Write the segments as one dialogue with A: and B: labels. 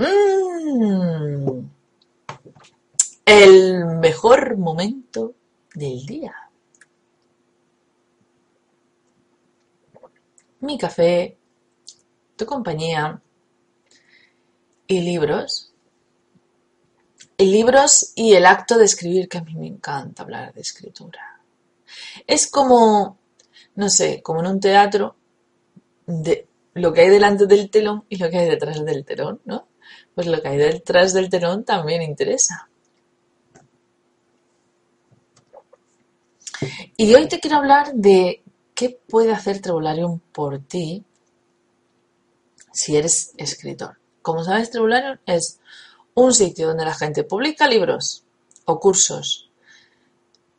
A: Mm. el mejor momento del día. Mi café, tu compañía y libros. Y libros y el acto de escribir, que a mí me encanta hablar de escritura. Es como, no sé, como en un teatro, de lo que hay delante del telón y lo que hay detrás del telón, ¿no? Pues lo que hay detrás del telón también interesa. Y hoy te quiero hablar de qué puede hacer Trebularium por ti si eres escritor. Como sabes, Trebularium es un sitio donde la gente publica libros o cursos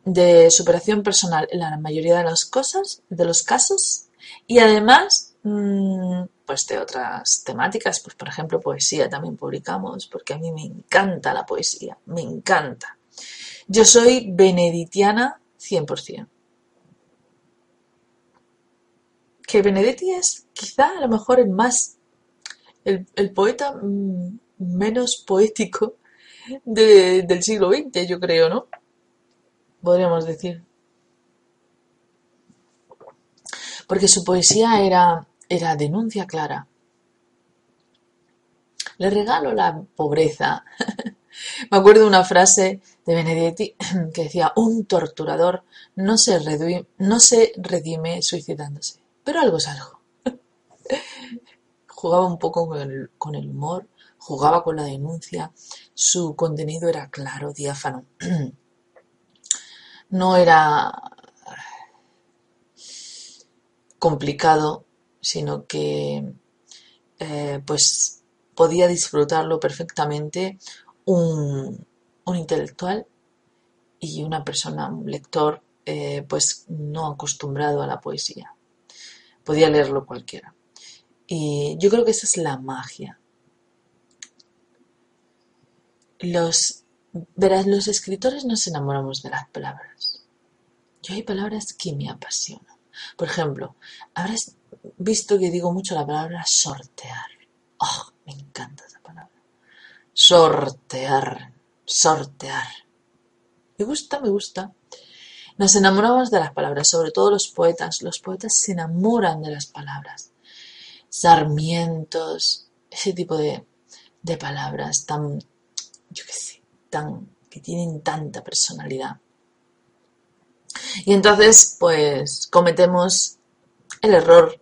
A: de superación personal en la mayoría de las cosas, de los casos, y además pues de otras temáticas, pues por ejemplo poesía también publicamos, porque a mí me encanta la poesía, me encanta. Yo soy beneditiana 100%. Que Benedetti es quizá a lo mejor el más, el, poeta mm, menos poético del siglo XX, yo creo, ¿no? Podríamos decir. Porque su poesía era, era denuncia clara. Le regalo la pobreza. Me acuerdo de una frase de Benedetti que decía, un torturador no se, no se redime suicidándose, pero algo es algo. jugaba un poco con el, humor, jugaba con la denuncia, su contenido era claro, diáfano. no era complicado, sino que eh, pues podía disfrutarlo perfectamente un, intelectual y una persona, un lector, eh, pues no acostumbrado a la poesía. Podía leerlo cualquiera. Y yo creo que esa es la magia. Los, verás, los escritores nos enamoramos de las palabras. Yo hay palabras que me apasionan. Por ejemplo, habrás visto que digo mucho la palabra sortear. Oh, me encanta esa palabra. Sortear, sortear. Me gusta, me gusta. Nos enamoramos de las palabras, sobre todo los poetas. Los poetas se enamoran de las palabras. Sarmientos, ese tipo de, de palabras tan, yo qué sé, tan, que tienen tanta personalidad. Y entonces, pues, cometemos el error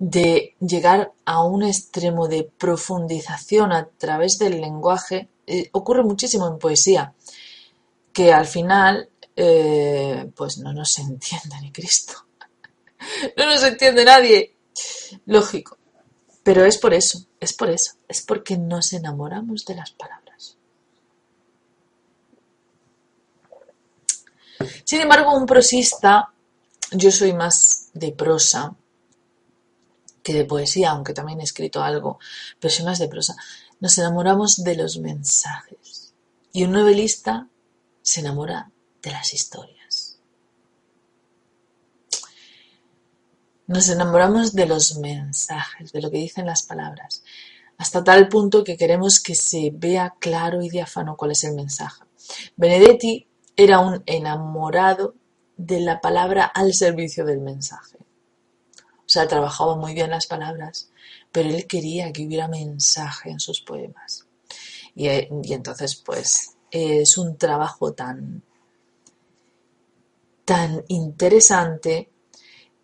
A: de llegar a un extremo de profundización a través del lenguaje, eh, ocurre muchísimo en poesía, que al final eh, pues no nos entiende ni Cristo. no nos entiende nadie. Lógico. Pero es por eso, es por eso, es porque nos enamoramos de las palabras. Sin embargo, un prosista, yo soy más de prosa, de poesía, aunque también he escrito algo, pero soy más de prosa, nos enamoramos de los mensajes. Y un novelista se enamora de las historias. Nos enamoramos de los mensajes, de lo que dicen las palabras, hasta tal punto que queremos que se vea claro y diáfano cuál es el mensaje. Benedetti era un enamorado de la palabra al servicio del mensaje. O sea, trabajaba muy bien las palabras, pero él quería que hubiera mensaje en sus poemas. Y, eh, entonces, pues, es un trabajo tan, tan interesante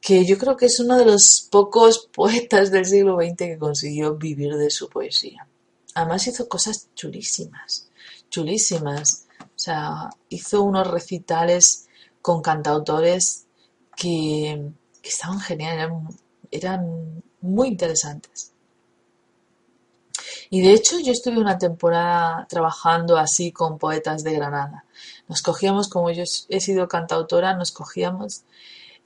A: que yo creo que es uno de los pocos poetas del siglo XX que consiguió vivir de su poesía. Además hizo cosas chulísimas, chulísimas. O sea, hizo unos recitales con cantautores que, estaban geniales, eran, muy interesantes. Y de hecho yo estuve una temporada trabajando así con poetas de Granada. Nos cogíamos, como yo he sido cantautora, nos cogíamos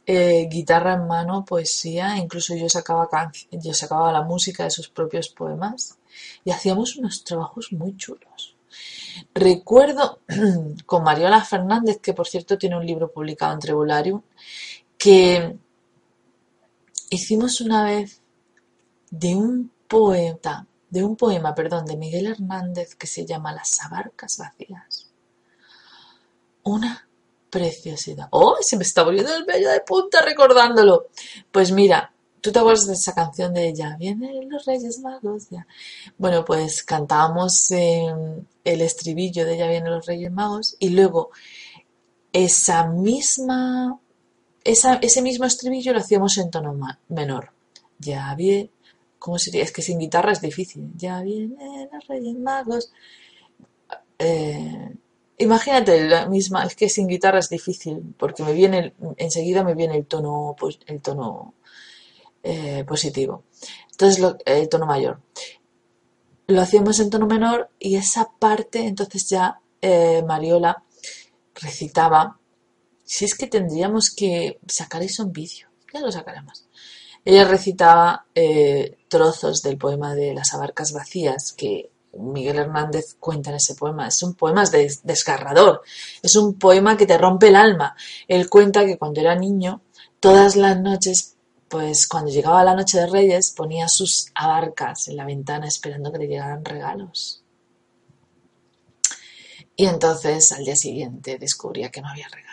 A: eh, guitarra en mano, poesía, incluso yo sacaba, yo sacaba la música de sus propios poemas y hacíamos unos trabajos muy chulos. Recuerdo con Mariola Fernández, que por cierto tiene un libro publicado en Trebularium, que hicimos una vez de un poeta, de un poema, perdón, de Miguel Hernández que se llama Las abarcas vacías. Una preciosidad. ¡Oh! Se me está volviendo el vello de punta recordándolo. Pues mira, ¿tú te acuerdas de esa canción de Ya vienen los Reyes Magos? Ya. Bueno, pues cantábamos el estribillo de Ya vienen los Reyes Magos y luego esa misma, ese mismo estribillo lo hacíamos en tono menor. Ya viene, ¿cómo sería? Es que sin guitarra es difícil. Ya vienen los Reyes Magos. Eh, Imagínate la misma, es que sin guitarra es difícil, porque me viene, enseguida me viene el tono, pues, el tono eh, positivo. Entonces, el tono mayor. Lo hacíamos en tono menor y esa parte, entonces ya eh, Mariola recitaba. Si es que tendríamos que sacar eso en vídeo, ya lo sacaremos. Ella recitaba eh, trozos del poema de las abarcas vacías que Miguel Hernández cuenta en ese poema. Es un poema desgarrador, es un poema que te rompe el alma. Él cuenta que cuando era niño, todas las noches, pues cuando llegaba la noche de Reyes, ponía sus abarcas en la ventana esperando que le llegaran regalos. Y entonces al día siguiente descubría que no había regalos.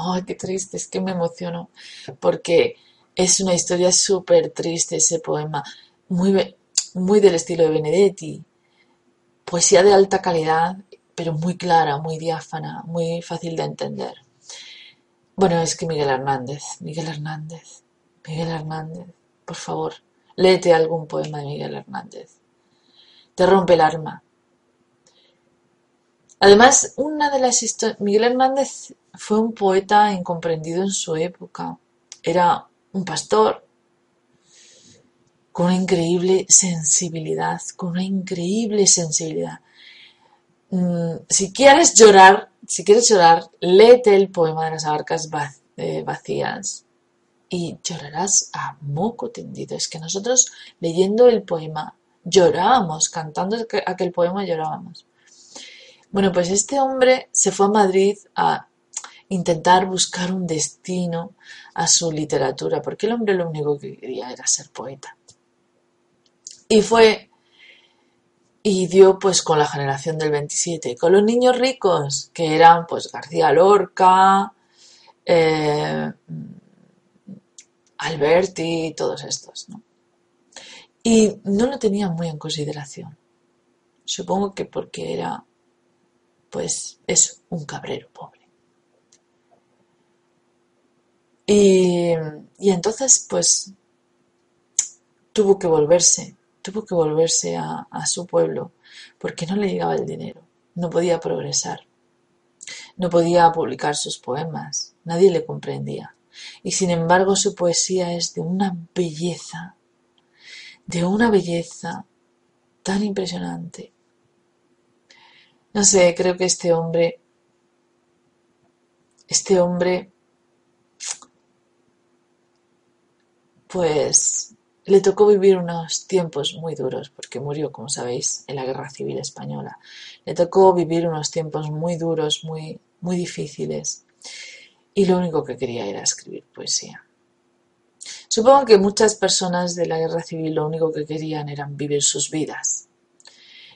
A: ¡Ay, qué triste! Es que me emociono porque es una historia súper triste ese poema, muy, muy del estilo de Benedetti, Poesía de alta calidad, pero muy clara, muy diáfana, muy fácil de entender. Bueno, es que Miguel Hernández, Miguel Hernández, Miguel Hernández, por favor, léete algún poema de Miguel Hernández. Te rompe el arma. Además, una de las historias. Miguel Hernández fue un poeta incomprendido en su época. Era un pastor con una increíble sensibilidad, con una increíble sensibilidad. Mm, si quieres llorar, si quieres llorar, léete el poema de las abarcas eh, vacías y llorarás a moco tendido. Es que nosotros leyendo el poema llorábamos, cantando aquel poema llorábamos. Bueno, pues este hombre se fue a Madrid a intentar buscar un destino a su literatura, porque el hombre lo único que quería era ser poeta. Y fue y dio pues con la generación del 27, con los niños ricos, que eran pues García Lorca, eh, Alberti todos estos, ¿no? Y no lo tenían muy en consideración. Supongo que porque era, pues, es un cabrero pobre. Y, y entonces, pues, tuvo que volverse tuvo que volverse a, su pueblo porque no le llegaba el dinero, no podía progresar, no podía publicar sus poemas, nadie le comprendía. Y sin embargo su poesía es de una belleza, de una belleza tan impresionante. No sé, creo que este hombre, este hombre, pues le tocó vivir unos tiempos muy duros, porque murió, como sabéis, en la Guerra Civil Española. Le tocó vivir unos tiempos muy duros, muy, muy difíciles. Y lo único que quería era escribir poesía. Supongo que muchas personas de la Guerra Civil lo único que querían era vivir sus vidas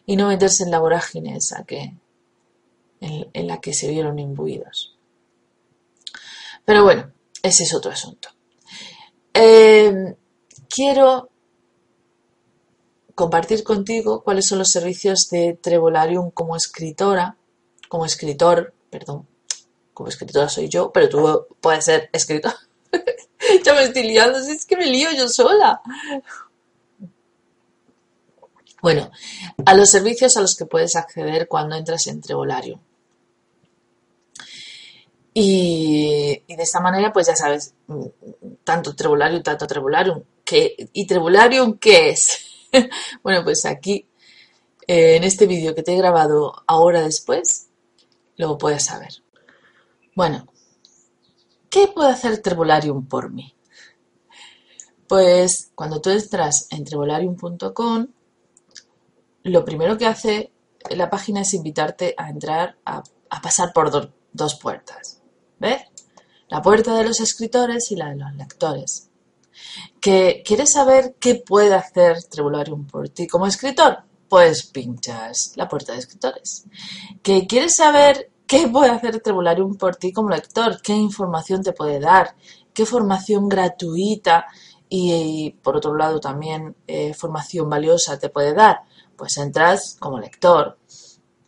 A: y no meterse en la vorágine esa que, en, la que se vieron imbuidos. Pero bueno, ese es otro asunto. Eh, quiero compartir contigo cuáles son los servicios de Trevolarium como escritora, como escritor, perdón, como escritora soy yo, pero tú puedes ser escritor. ya me estoy liando, es que me lío yo sola. Bueno, a los servicios a los que puedes acceder cuando entras en Trevolarium. Y, y, de esta manera, pues ya sabes, tanto Trevolarium, tanto Trevolarium, ¿Y Trebularium qué es? bueno, pues aquí eh, en este vídeo que te he grabado ahora después, lo puedes saber. Bueno, ¿qué puede hacer Trebolarium por mí? Pues cuando tú entras en trebolarium.com, lo primero que hace la página es invitarte a entrar a, pasar por dos puertas. ¿Ves? La puerta de los escritores y la de los lectores. ¿Que quieres saber qué puede hacer Trebolarium por ti como escritor? Pues pinchas la puerta de escritores. ¿Que quieres saber qué puede hacer Trebolarium por ti como lector? ¿Qué información te puede dar? ¿Qué formación gratuita y, por otro lado también eh, formación valiosa te puede dar? Pues entras como lector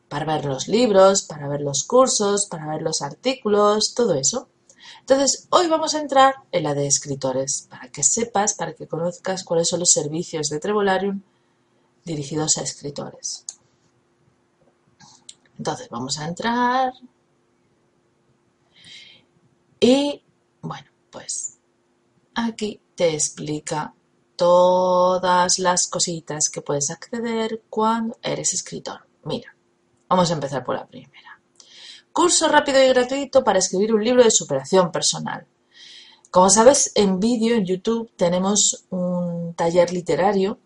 A: para ver los libros, para ver los cursos, para ver los artículos, todo eso. Entonces, hoy vamos a entrar en la de escritores, para que sepas, para que conozcas cuáles son los servicios de Trebolarium dirigidos a escritores. Entonces, vamos a entrar. Y, bueno, pues aquí te explica todas las cositas que puedes acceder cuando eres escritor. Mira, vamos a empezar por la primera. Curso rápido y gratuito para escribir un libro de superación personal. Como sabes, en vídeo, en YouTube, tenemos un taller literario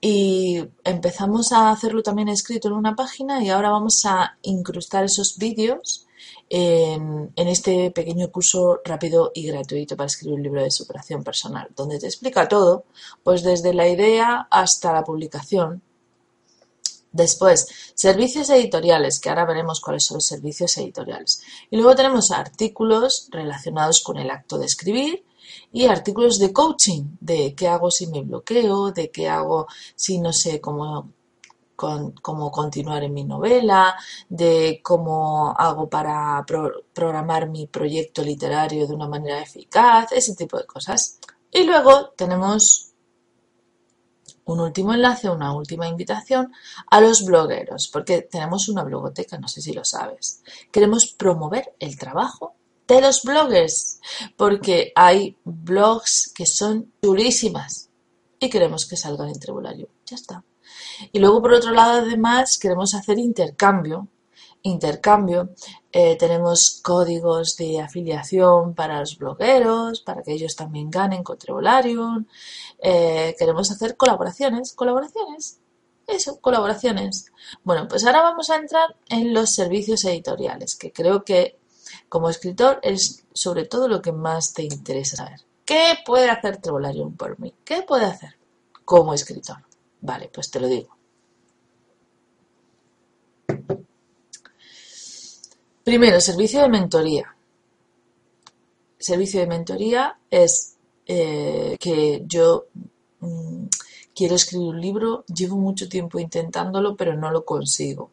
A: y empezamos a hacerlo también escrito en una página y ahora vamos a incrustar esos vídeos en, este pequeño curso rápido y gratuito para escribir un libro de superación personal, donde te explica todo, pues desde la idea hasta la publicación. Después, servicios editoriales, que ahora veremos cuáles son los servicios editoriales. Y luego tenemos artículos relacionados con el acto de escribir y artículos de coaching, de qué hago si me bloqueo, de qué hago si no sé cómo cómo continuar en mi novela, de cómo hago para programar mi proyecto literario de una manera eficaz, ese tipo de cosas. Y luego tenemos un último enlace, una última invitación a los blogueros, porque tenemos una blogoteca, no sé si lo sabes. Queremos promover el trabajo de los bloggers, porque hay blogs que son durísimas y queremos que salgan en Tribulario. Ya está. Y luego, por otro lado, además, queremos hacer intercambio. Intercambio. Eh, tenemos códigos de afiliación para los blogueros, para que ellos también ganen con Trevolarium. Eh, queremos hacer colaboraciones. ¿Colaboraciones? Eso, colaboraciones. Bueno, pues ahora vamos a entrar en los servicios editoriales, que creo que como escritor es sobre todo lo que más te interesa saber. ¿Qué puede hacer Trevolarium por mí? ¿Qué puede hacer como escritor? Vale, pues te lo digo. Primero, servicio de mentoría. Servicio de mentoría es eh, que yo mm, quiero escribir un libro, llevo mucho tiempo intentándolo, pero no lo consigo.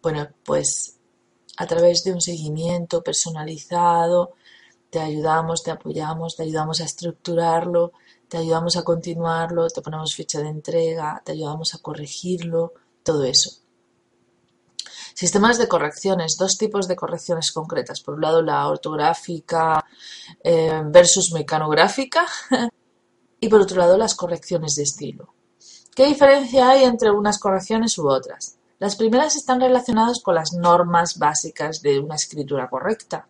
A: Bueno, pues a través de un seguimiento personalizado, te ayudamos, te apoyamos, te ayudamos a estructurarlo, te ayudamos a continuarlo, te ponemos fecha de entrega, te ayudamos a corregirlo, todo eso. Sistemas de correcciones, dos tipos de correcciones concretas. Por un lado, la ortográfica eh, versus mecanográfica y por otro lado, las correcciones de estilo. ¿Qué diferencia hay entre unas correcciones u otras? Las primeras están relacionadas con las normas básicas de una escritura correcta,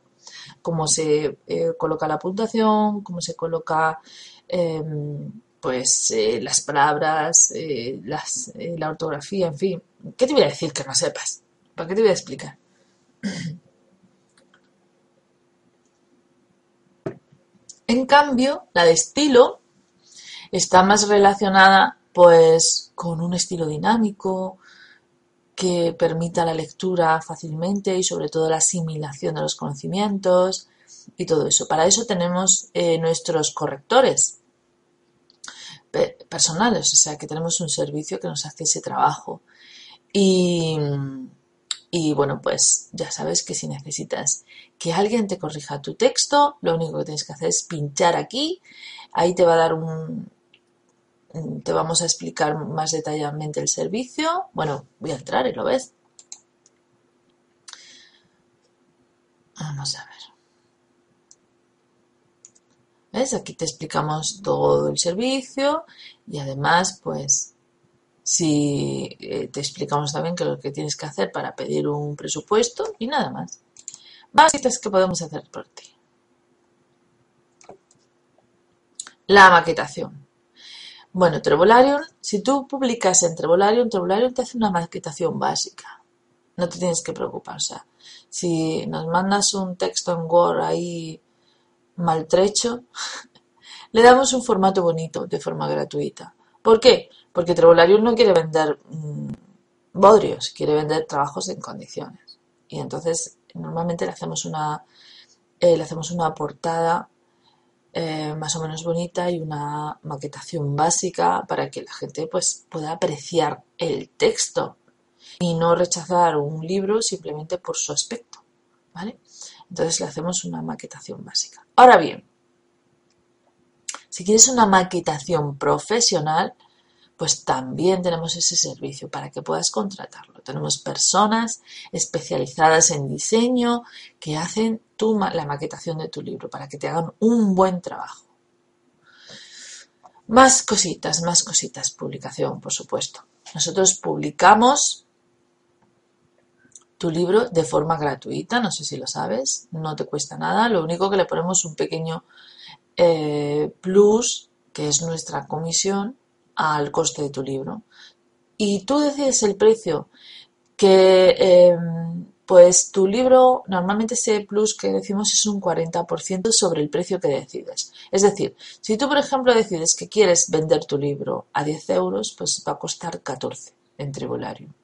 A: cómo se eh, coloca la puntuación, cómo se coloca Em, pues eh, las palabras, la ortografía, en fin. ¿Qué te voy a decir que no sepas? ¿Para qué te voy a explicar? En cambio, la de estilo está más relacionada pues con un estilo dinámico que permita la lectura fácilmente y sobre todo la asimilación de los conocimientos, y todo eso. Para eso tenemos eh, nuestros correctores personales, o sea que tenemos un servicio que nos hace ese trabajo. Y, y bueno, pues ya sabes que si necesitas que alguien te corrija tu texto, lo único que tienes que hacer es pinchar aquí, ahí te va a dar un, te vamos a explicar más detalladamente el servicio. Bueno, voy a entrar y lo ves. Vamos a ver. ¿Ves? Aquí te explicamos todo el servicio y además, pues, Si eh, te explicamos también qué es lo que tienes que hacer para pedir un presupuesto y nada más. Más cosas que podemos hacer por ti. La maquetación. Bueno, Trevolarium, si tú publicas en Trevolarium, Trevolarium te hace una maquetación básica. No te tienes que preocupar. O sea, si nos mandas un texto en Word ahí maltrecho, le damos un formato bonito de forma gratuita. ¿Por qué? Porque Trevolarium no quiere vender mm, bodrios, quiere vender trabajos en condiciones. Y entonces normalmente le hacemos una, eh, le hacemos una portada eh, más o menos bonita y una maquetación básica para que la gente pues, pueda apreciar el texto y no rechazar un libro simplemente por su aspecto. ¿vale? Entonces le hacemos una maquetación básica. Ahora bien, si quieres una maquetación profesional, pues también tenemos ese servicio para que puedas contratarlo. Tenemos personas especializadas en diseño que hacen tu, la maquetación de tu libro para que te hagan un buen trabajo. Más cositas, más cositas, publicación, por supuesto. Nosotros publicamos tu libro de forma gratuita, no sé si lo sabes, no te cuesta nada, lo único que le ponemos un pequeño eh, plus, que es nuestra comisión, al coste de tu libro. Y tú decides el precio que, em, pues tu libro, normalmente ese plus que decimos es un 40% sobre el precio que decides. Es decir, si tú, por ejemplo, decides que quieres vender tu libro a 10 euros, pues va a costar 14 en Tribulario.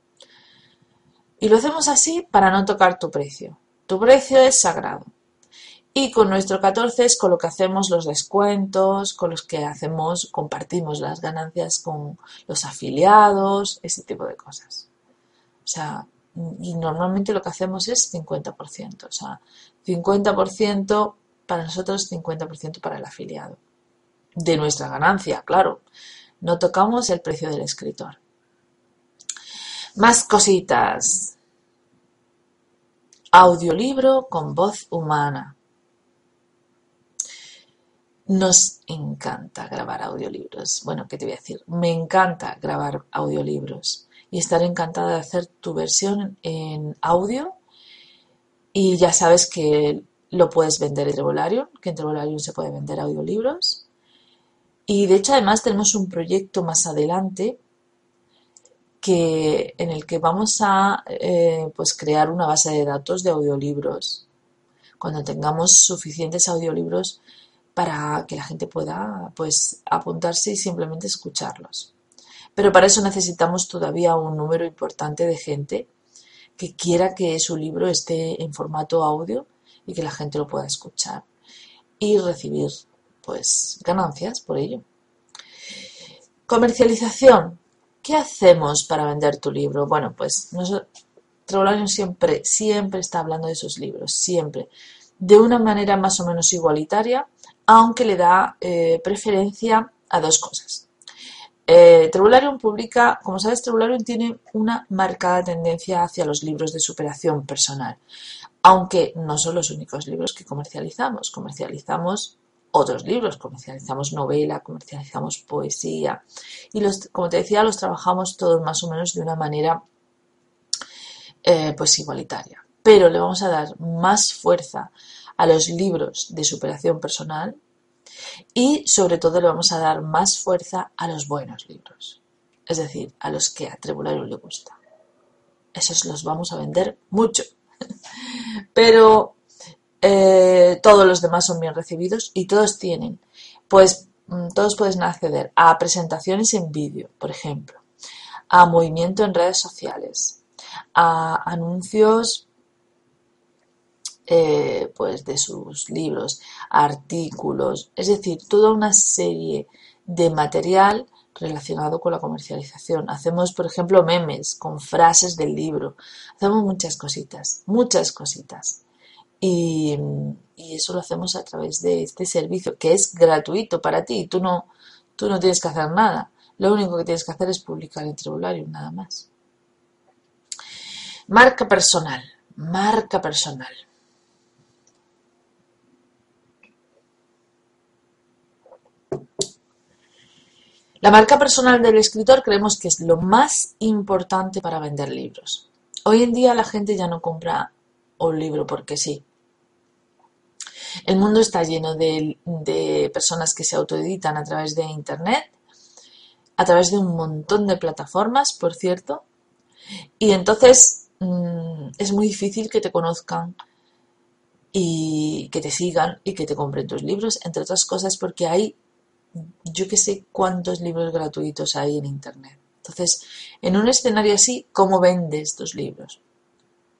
A: Y lo hacemos así para no tocar tu precio. Tu precio es sagrado. Y con nuestro 14 es con lo que hacemos los descuentos, con los que hacemos, compartimos las ganancias con los afiliados, ese tipo de cosas. O sea, y normalmente lo que hacemos es 50%. O sea, 50% para nosotros, 50% para el afiliado. De nuestra ganancia, claro. No tocamos el precio del escritor. Más cositas. Audiolibro con voz humana. Nos encanta grabar audiolibros. Bueno, ¿qué te voy a decir? Me encanta grabar audiolibros y estaré encantada de hacer tu versión en audio. Y ya sabes que lo puedes vender en Trevolarium, que en Trevolarium se puede vender audiolibros. Y de hecho, además, tenemos un proyecto más adelante que, en el que vamos a eh, pues crear una base de datos de audiolibros. Cuando tengamos suficientes audiolibros para que la gente pueda pues apuntarse y simplemente escucharlos. Pero para eso necesitamos todavía un número importante de gente que quiera que su libro esté en formato audio y que la gente lo pueda escuchar y recibir pues ganancias por ello. Comercialización. ¿Qué hacemos para vender tu libro? Bueno, pues nosotros, siempre, siempre está hablando de sus libros, siempre, de una manera más o menos igualitaria, aunque le da eh, preferencia a dos cosas. Eh, publica, como sabes, Trebularium tiene una marcada tendencia hacia los libros de superación personal, aunque no son los únicos libros que comercializamos, comercializamos otros libros, comercializamos novela, comercializamos poesía y los, como te decía, los trabajamos todos más o menos de una manera eh, pues igualitaria, pero le vamos a dar más fuerza a los libros de superación personal y sobre todo le vamos a dar más fuerza a los buenos libros, es decir, a los que a Trebulario le gusta. Esos los vamos a vender mucho, pero eh, todos los demás son bien recibidos y todos tienen, pues mm, todos pueden acceder a presentaciones en vídeo, por ejemplo, a movimiento en redes sociales, a anuncios eh, pues de sus libros, artículos, es decir, toda una serie de material relacionado con la comercialización. Hacemos, por ejemplo, memes con frases del libro. Hacemos muchas cositas, muchas cositas. Y, eso lo hacemos a través de este servicio, que es gratuito para ti. Tú no, tú no tienes que hacer nada. Lo único que tienes que hacer es publicar en Tribularium, nada más. Marca personal. Marca personal. La marca personal del escritor creemos que es lo más importante para vender libros. Hoy en día la gente ya no compra un libro porque sí. El mundo está lleno de, personas que se autoeditan a través de Internet, a través de un montón de plataformas, por cierto, y entonces mm, es muy difícil que te conozcan y que te sigan y que te compren tus libros, entre otras cosas porque hay yo que sé cuántos libros gratuitos hay en Internet. Entonces, en un escenario así, ¿cómo vendes tus libros?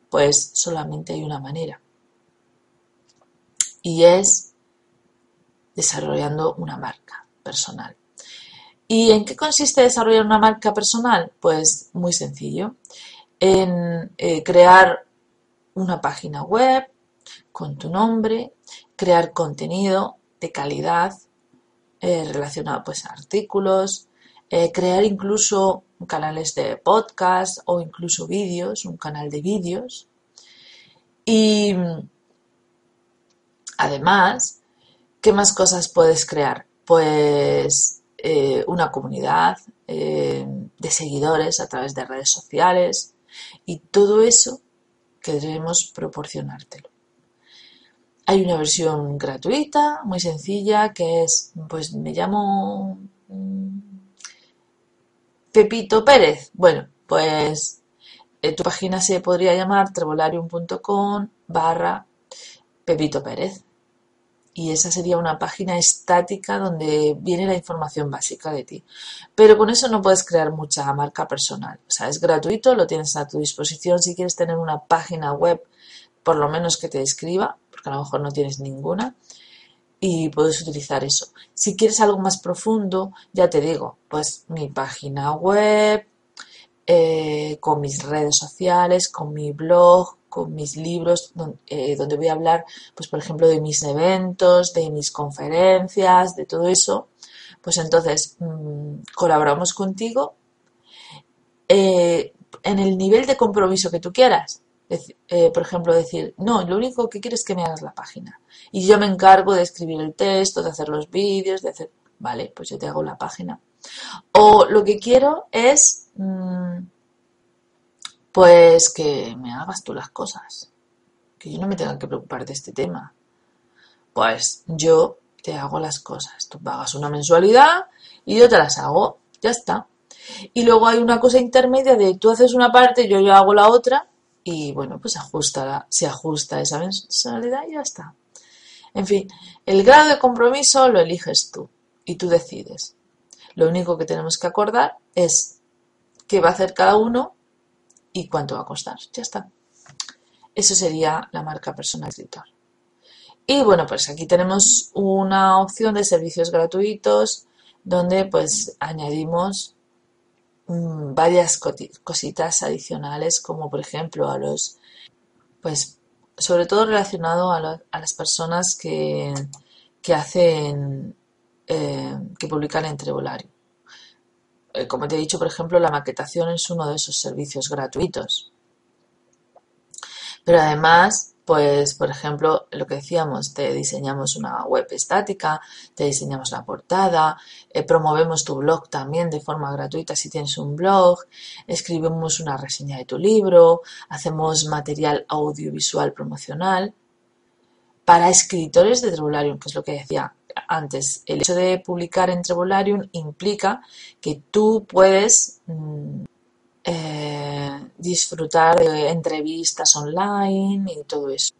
A: Pues solamente hay una manera. Y es desarrollando una marca personal. ¿Y en qué consiste desarrollar una marca personal? Pues muy sencillo. En eh, crear una página web con tu nombre, crear contenido de calidad, eh, relacionado pues a artículos, eh, crear incluso canales de podcast o incluso vídeos, un canal de vídeos. Y además, ¿qué más cosas puedes crear? Pues eh, una comunidad de seguidores a través de redes sociales y todo eso queremos proporcionártelo. Hay una versión gratuita, muy sencilla, que es, pues me llamo mm, Pepito Pérez. Bueno, pues eh, tu página se podría llamar trevolarium.com barra Pepito Pérez. Y esa sería una página estática donde viene la información básica de ti. Pero con eso no puedes crear mucha marca personal. O sea, es gratuito, lo tienes a tu disposición si quieres tener una página web, por lo menos que te describa, porque a lo mejor no tienes ninguna y puedes utilizar eso. Si quieres algo más profundo, ya te digo, pues mi página web, eh, con mis redes sociales, con mi blog, con mis libros, eh, donde, voy a hablar, pues por ejemplo, de mis eventos, de mis conferencias, de todo eso. Pues entonces mm, colaboramos contigo eh, en el nivel de compromiso que tú quieras. Eh, por ejemplo, decir, no, lo único que quiero es que me hagas la página. Y yo me encargo de escribir el texto, de hacer los vídeos, de hacer, vale, pues yo te hago la página. O lo que quiero es, mm, pues que me hagas tú las cosas. Que yo no me tenga que preocupar de este tema. Pues yo te hago las cosas. Tú pagas una mensualidad y yo te las hago. Ya está. Y luego hay una cosa intermedia de tú haces una parte, yo, yo hago la otra y bueno, pues ajusta, se ajusta esa mensualidad y ya está. En fin, el grado de compromiso lo eliges tú y tú decides. Lo único que tenemos que acordar es qué va a hacer cada uno y cuánto va a costar. Ya está. Eso sería la marca personal escritor. Y bueno, pues aquí tenemos una opción de servicios gratuitos donde pues añadimos varias cositas adicionales, como por ejemplo a los, pues sobre todo relacionado a, las personas que, que hacen, eh, que publican en Trebolario. Eh, como te he dicho, por ejemplo, la maquetación es uno de esos servicios gratuitos. Pero además pues, por ejemplo, lo que decíamos, te diseñamos una web estática, te diseñamos la portada, eh, promovemos tu blog también de forma gratuita si tienes un blog, escribimos una reseña de tu libro, hacemos material audiovisual promocional. Para escritores de Trebularium, que es lo que decía antes, el hecho de publicar en Trebularium implica que tú puedes mm, eh, disfrutar de entrevistas online y todo eso.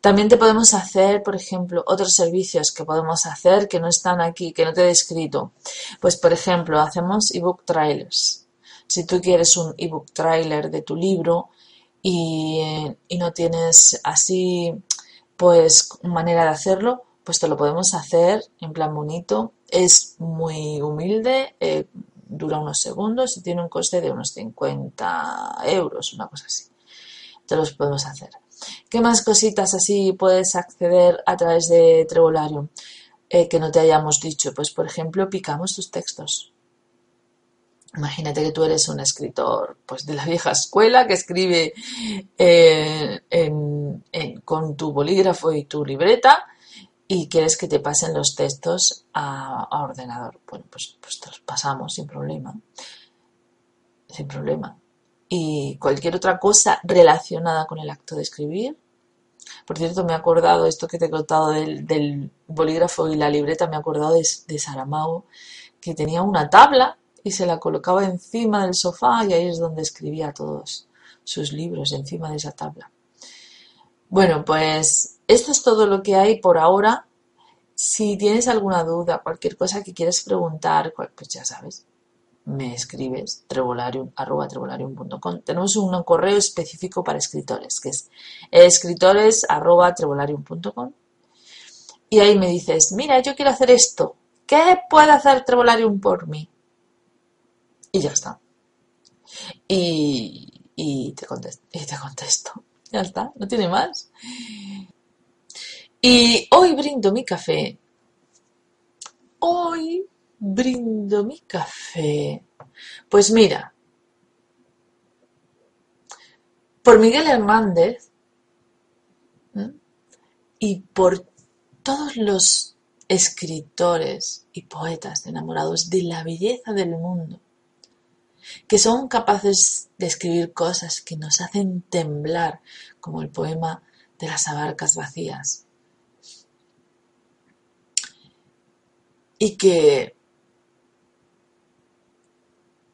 A: También te podemos hacer, por ejemplo, otros servicios que podemos hacer que no están aquí, que no te he descrito. Pues, por ejemplo, hacemos ebook trailers. Si tú quieres un ebook trailer de tu libro y, no tienes así, pues, manera de hacerlo, pues te lo podemos hacer en plan bonito. Es muy humilde, eh, dura unos segundos y tiene un coste de unos 50 euros, una cosa así. Te los podemos hacer. ¿Qué más cositas así puedes acceder a través de Trevolarium eh, que no te hayamos dicho? Pues, por ejemplo, picamos tus textos. Imagínate que tú eres un escritor pues, de la vieja escuela que escribe eh, con tu bolígrafo y tu libreta y quieres que te pasen los textos a, ordenador. Bueno, pues, pues los pasamos sin problema. Sin problema. Y cualquier otra cosa relacionada con el acto de escribir. Por cierto, me he acordado, esto que te he contado del, bolígrafo y la libreta, me he acordado de, de Saramago, que tenía una tabla y se la colocaba encima del sofá y ahí es donde escribía todos sus libros, encima de esa tabla. Bueno, pues esto es todo lo que hay por ahora. Si tienes alguna duda, cualquier cosa que quieras preguntar, pues ya sabes, me escribes trebolarium.com. Tenemos un correo específico para escritores, que es escritores.trebolarium.com. Y ahí me dices, mira, yo quiero hacer esto. ¿Qué puede hacer Trebolarium por mí? Y ya está. Y te contesto. Ya está, no tiene más. Y hoy brindo mi café. Hoy brindo mi café. Pues mira, por Miguel Hernández y por todos los escritores y poetas enamorados de la belleza del mundo, que son capaces de escribir cosas que nos hacen temblar, como el poema de las abarcas vacías, y que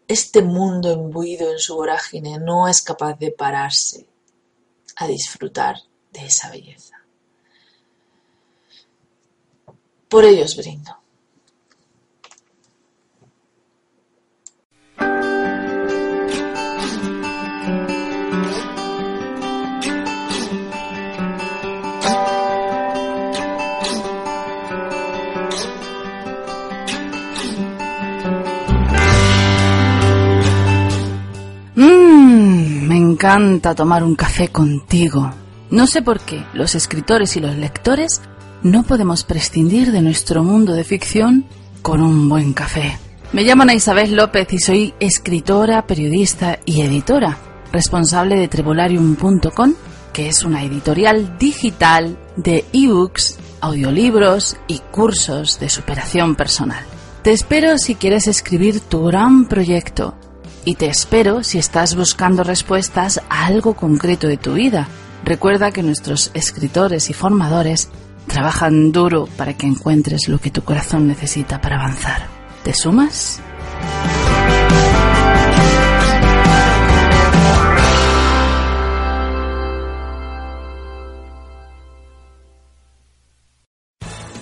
A: este mundo imbuido en su vorágine no es capaz de pararse a disfrutar de esa belleza. Por ellos brindo.
B: Encanta tomar un café contigo. No sé por qué los escritores y los lectores no podemos prescindir de nuestro mundo de ficción con un buen café. Me llamo Ana Isabel López y soy escritora, periodista y editora, responsable de trebolarium.com, que es una editorial digital de ebooks, audiolibros y cursos de superación personal. Te espero si quieres escribir tu gran proyecto y te espero si estás buscando respuestas a algo concreto de tu vida. Recuerda que nuestros escritores y formadores trabajan duro para que encuentres lo que tu corazón necesita para avanzar. ¿Te sumas?